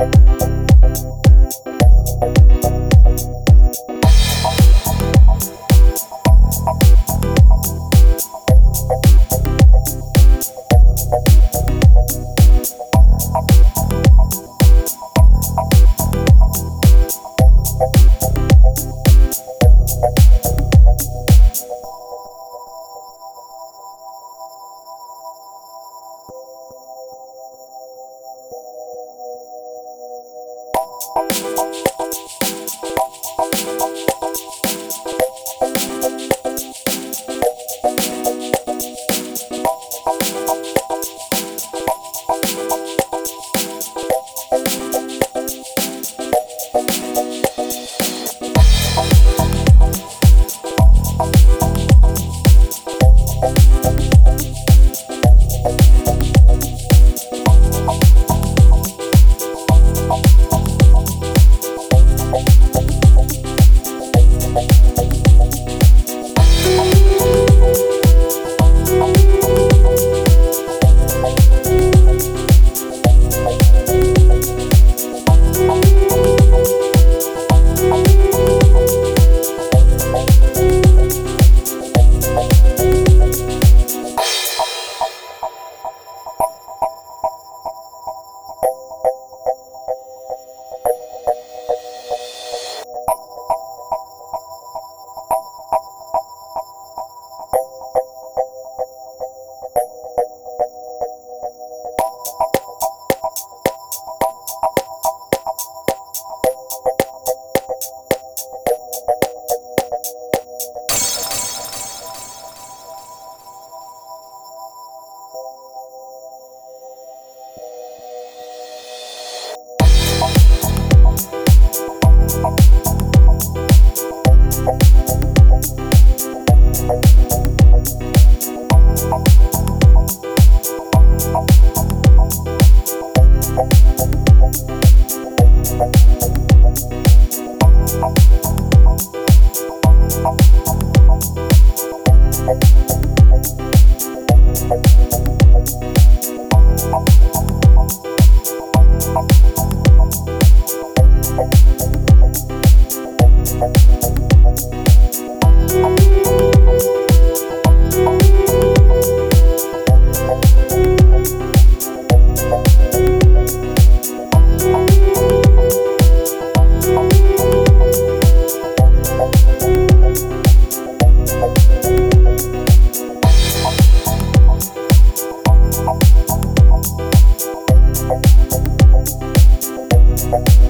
Bye. Thank Thank.